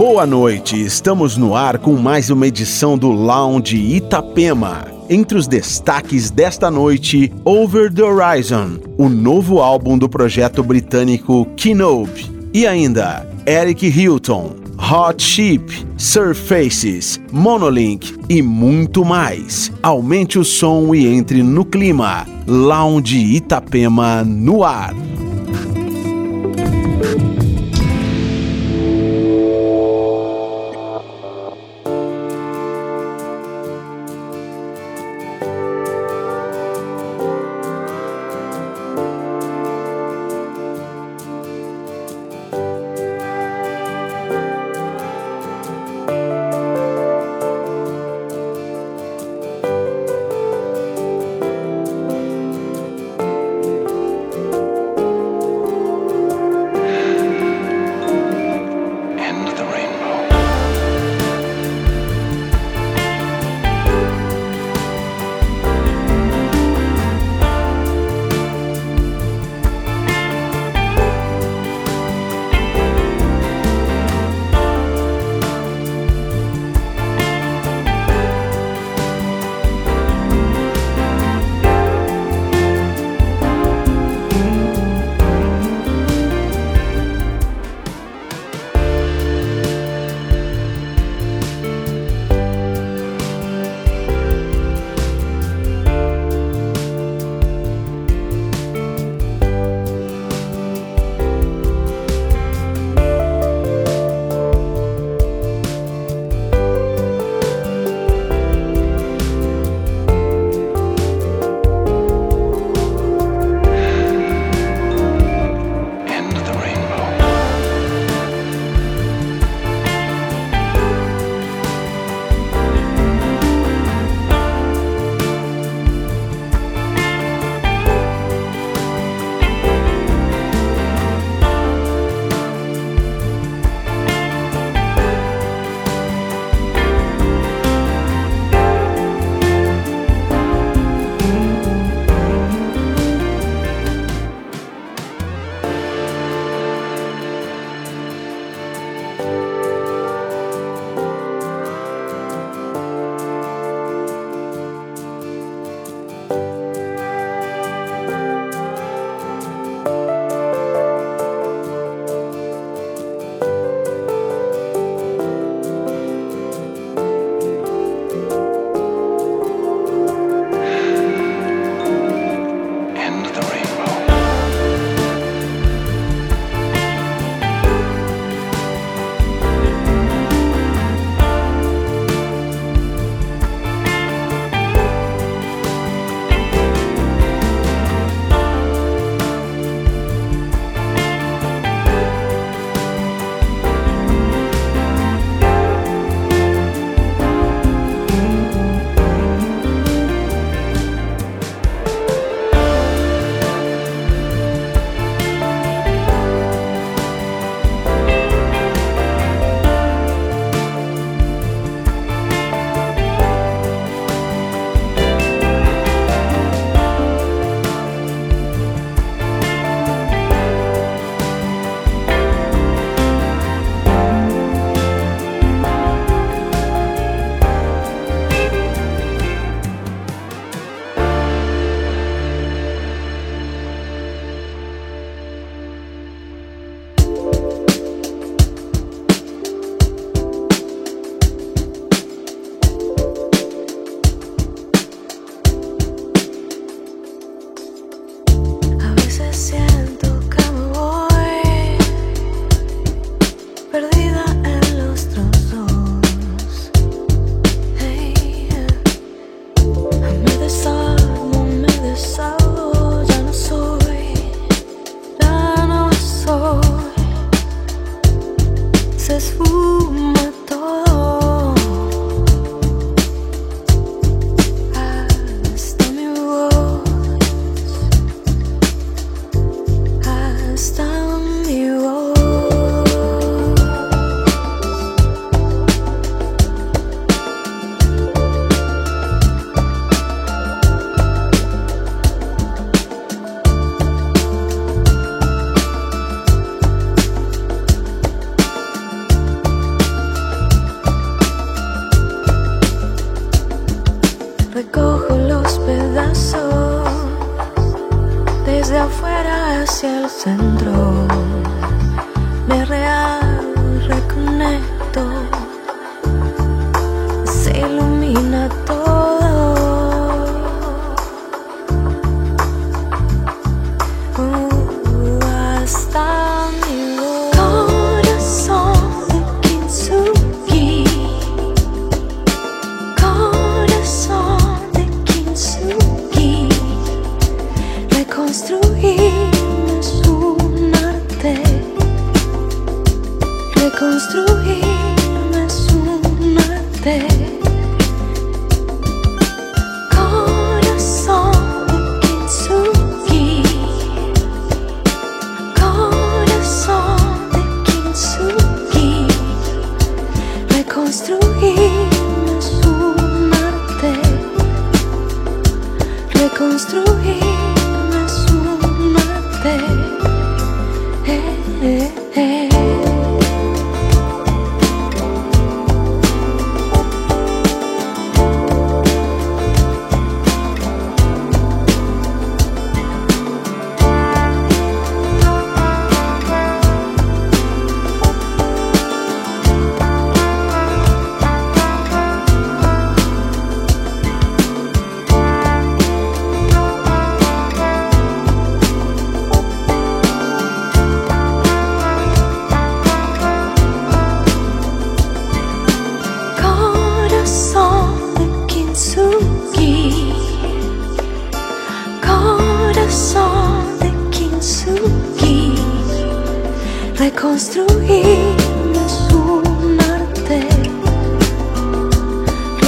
Boa noite, estamos no ar com mais uma edição do Lounge Itapema. Entre os destaques desta noite, Over the Horizon, o novo álbum do projeto britânico Kinobe. E ainda, Eric Hilton, Hot Sheep, Surfaces, Monolink e muito mais. Aumente o som e entre no clima. Lounge Itapema no ar.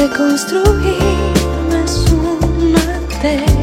reconstruirme, súmate.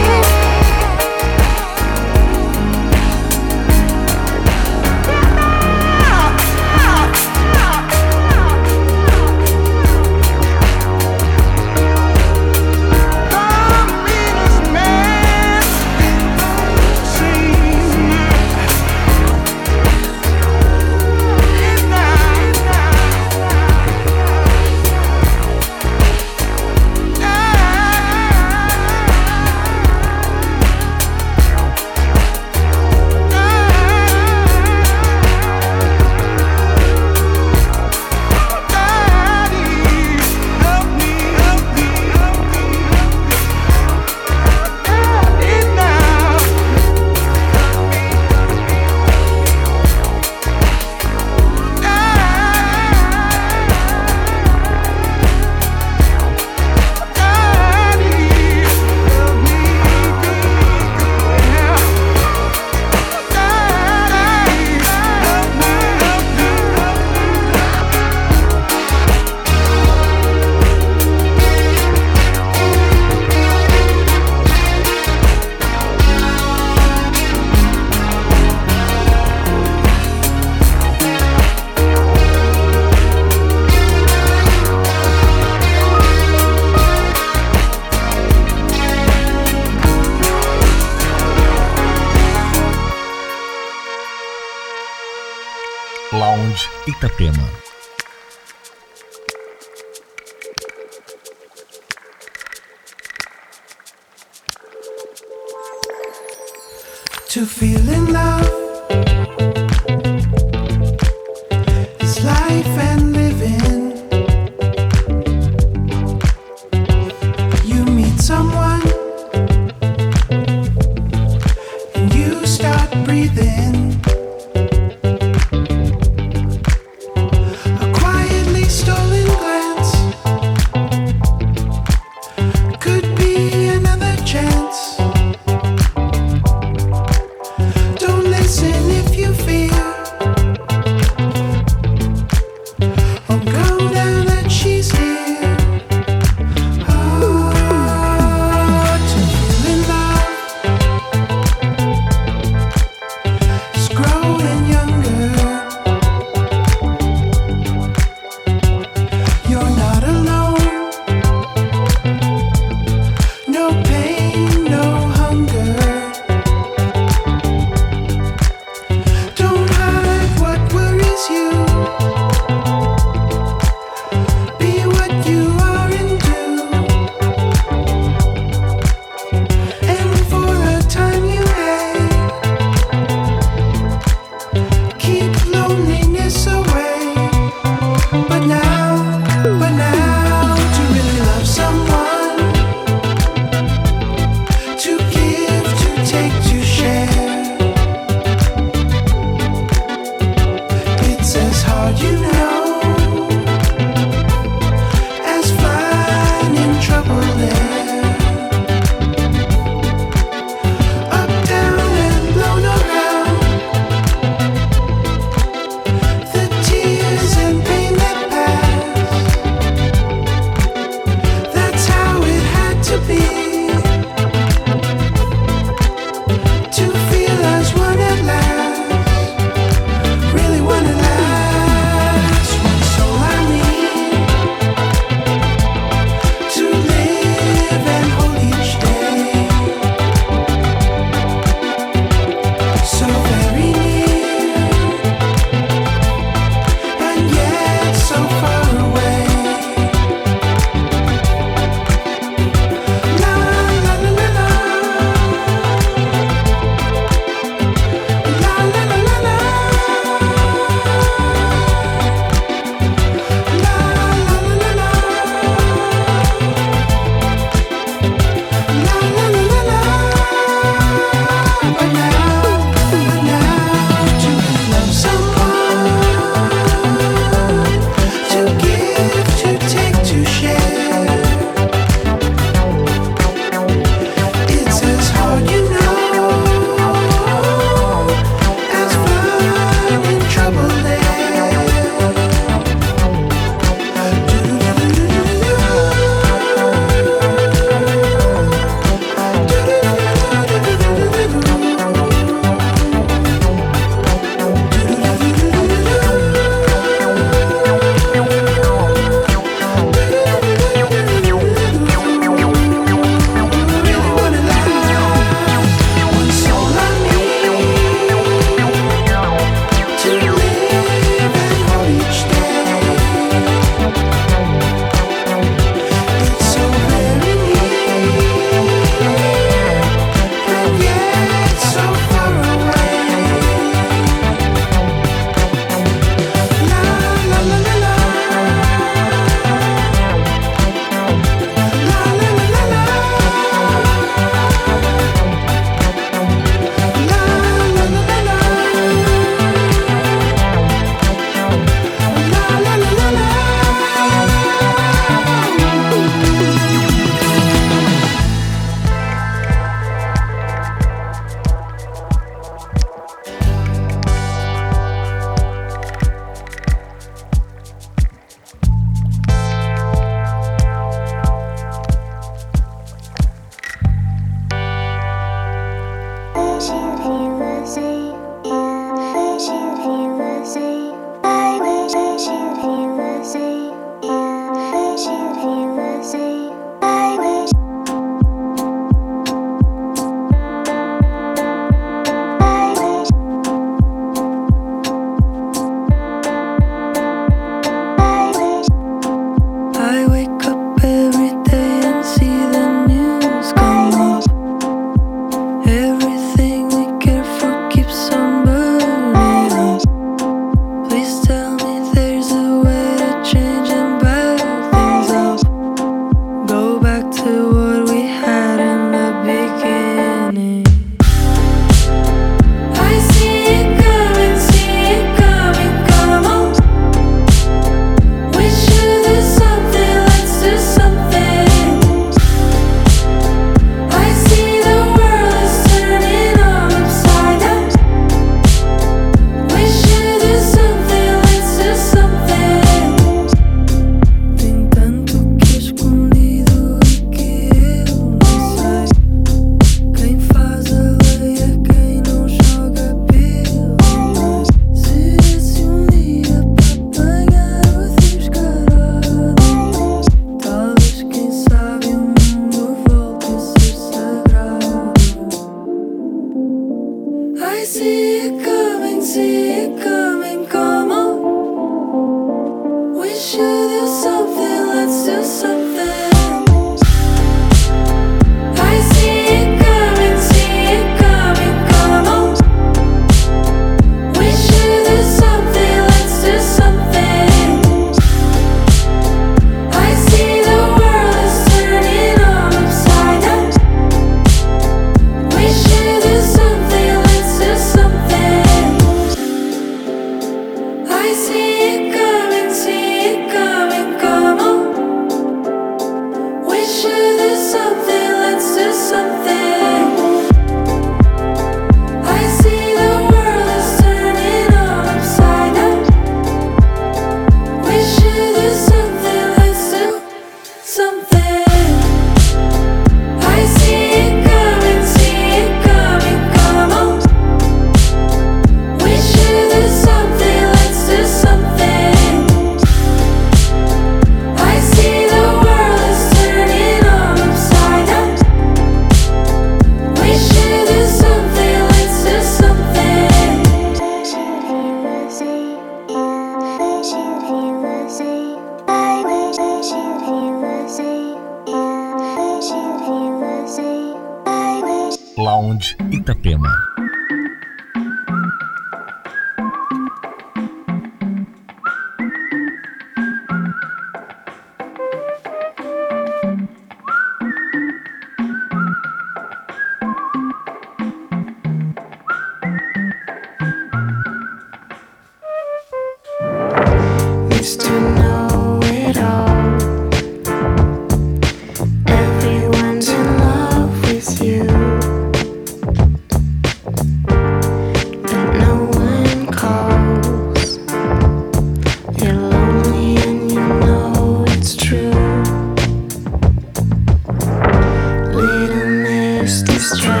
strong.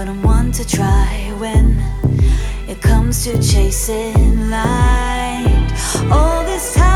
but I'm one to try when it comes to chasing light. All this time.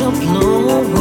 Change are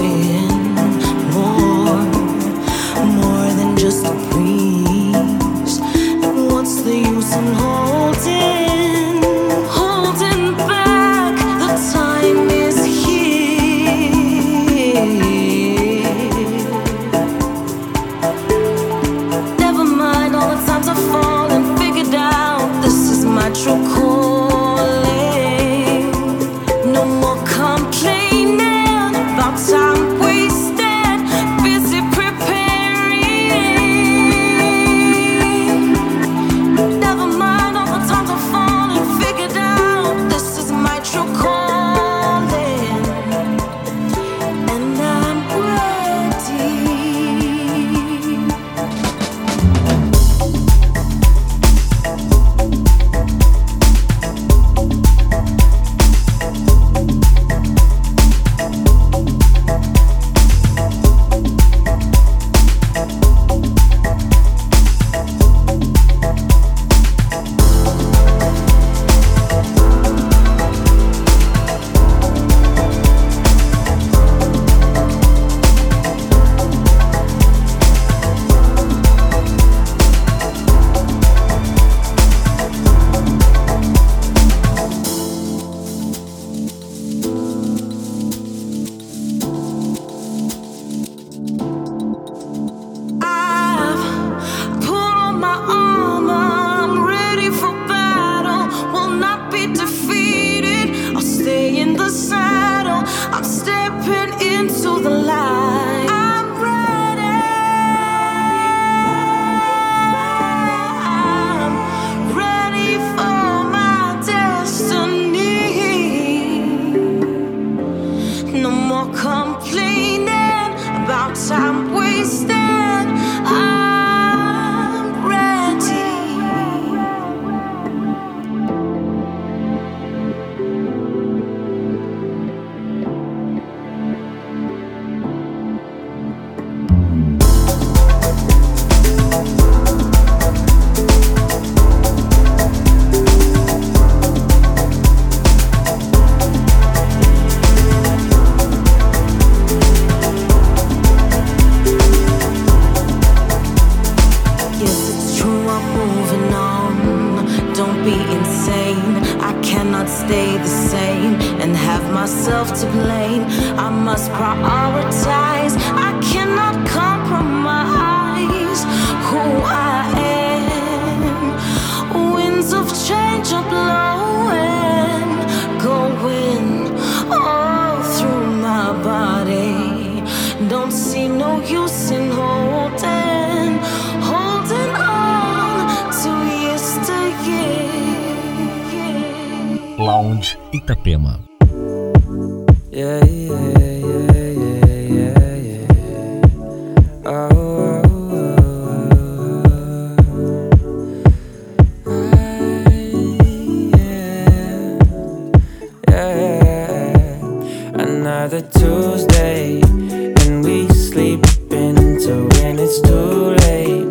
when it's too late.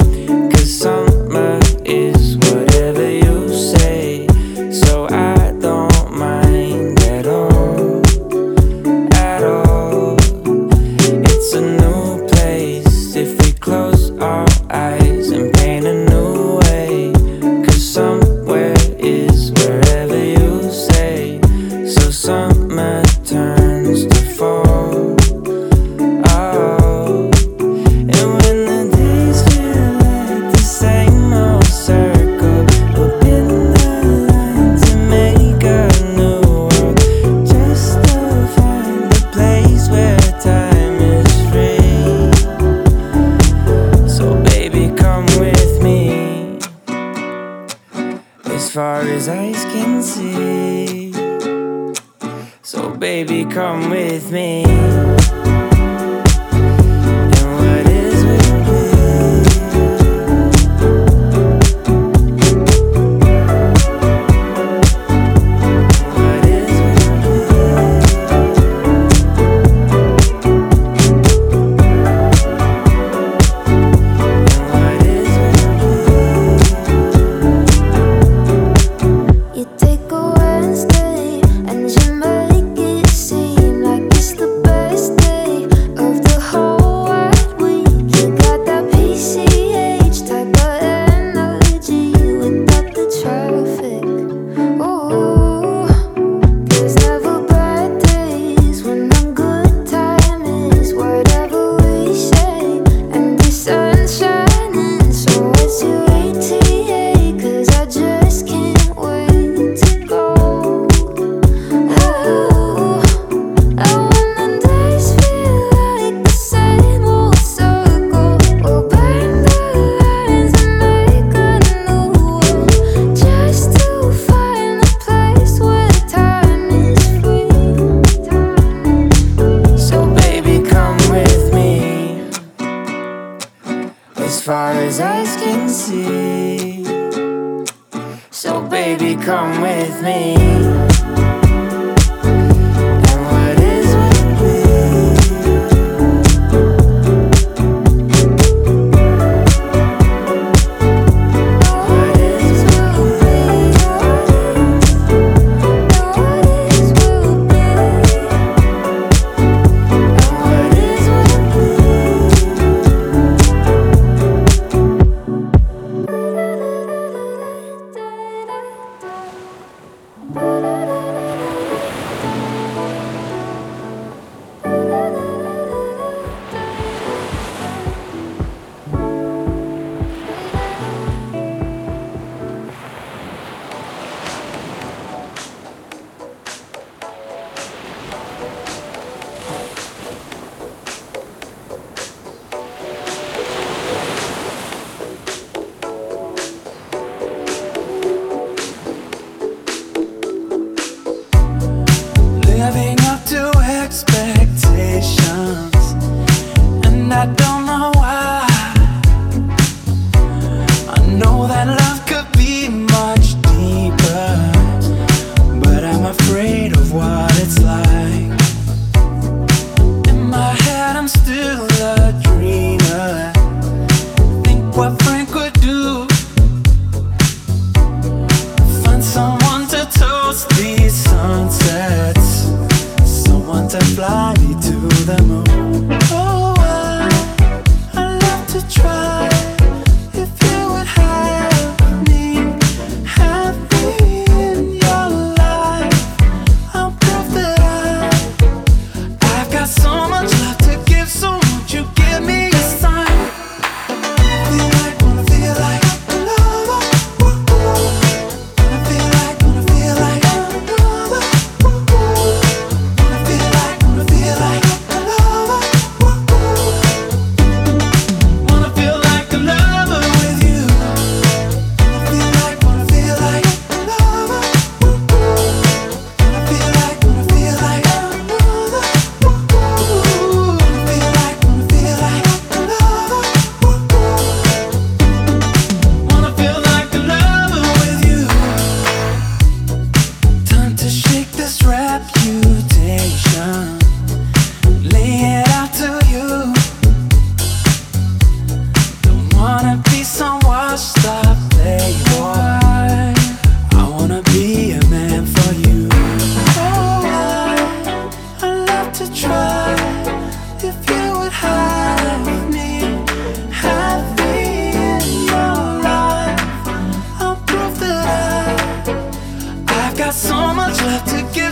Got so much left to give.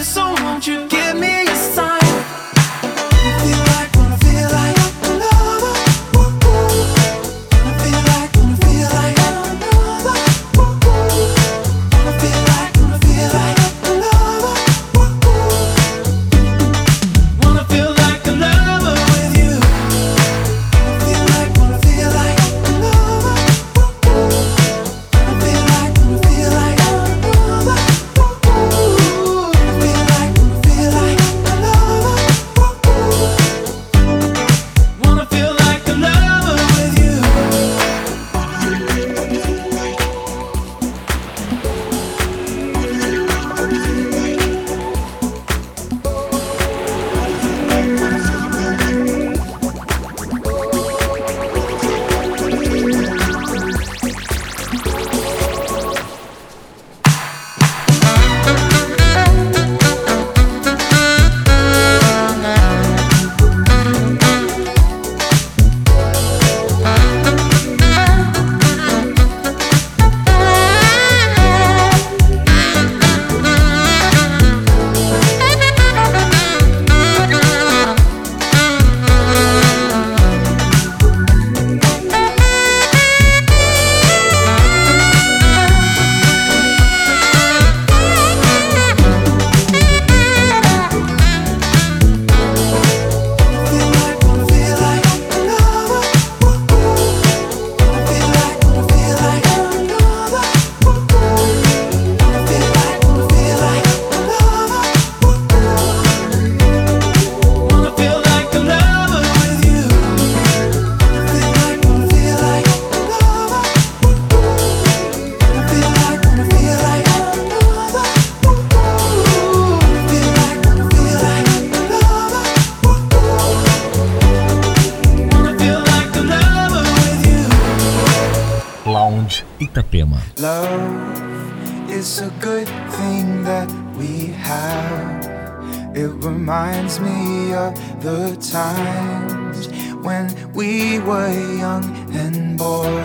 Reminds me of the times when we were young and boy,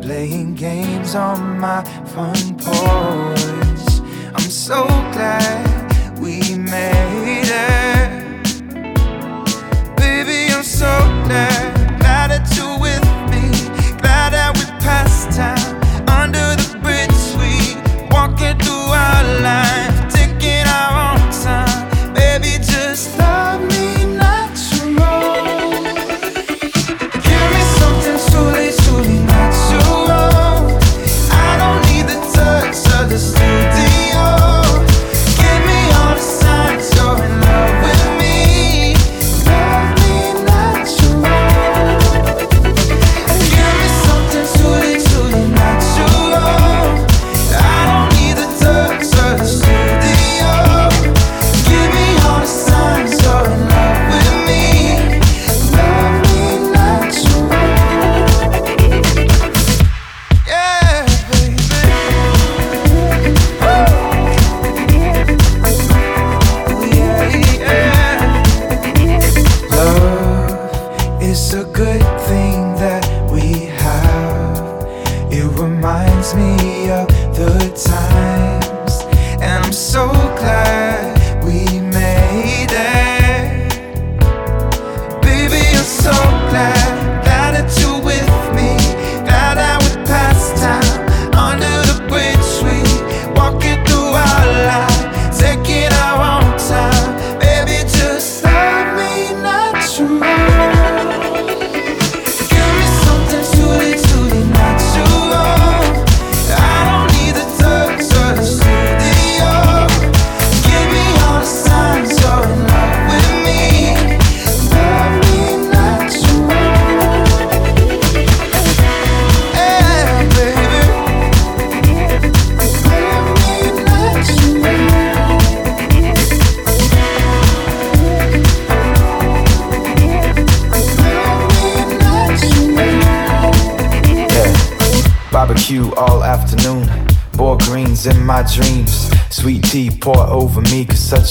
playing games on my front porch. I'm so glad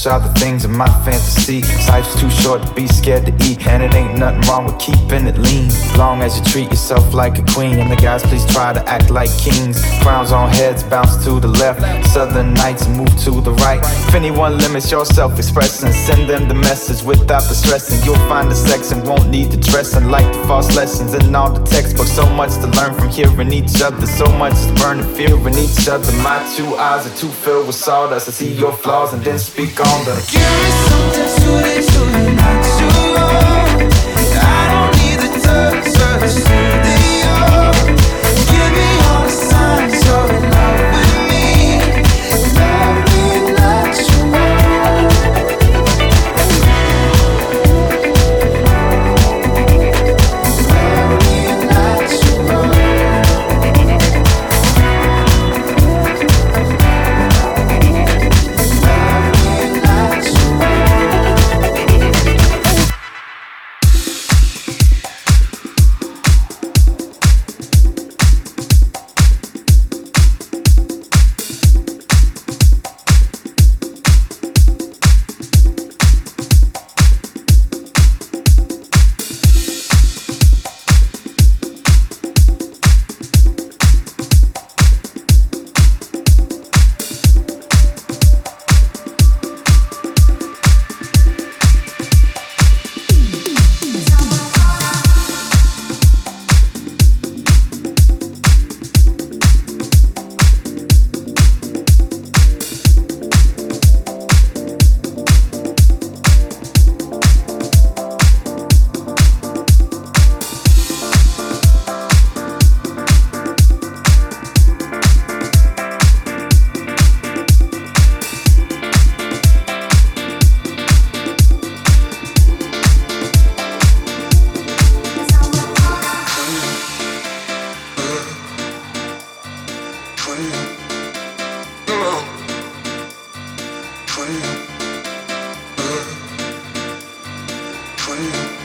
are the things in my fantasy. Life's too short to be scared to nothing wrong with keeping it lean. Long as you treat yourself like a queen, and the guys please try to act like kings. Crowns on heads bounce to the left, southern nights move to the right. If anyone limits your self expression, send them the message without the stressing. You'll find the sex and won't need the dressing, like the false lessons in all the textbooks. So much to learn from hearing each other, so much is burning fear in each other. My two eyes are too filled with sawdust. I see your flaws and then speak on them. Thank you.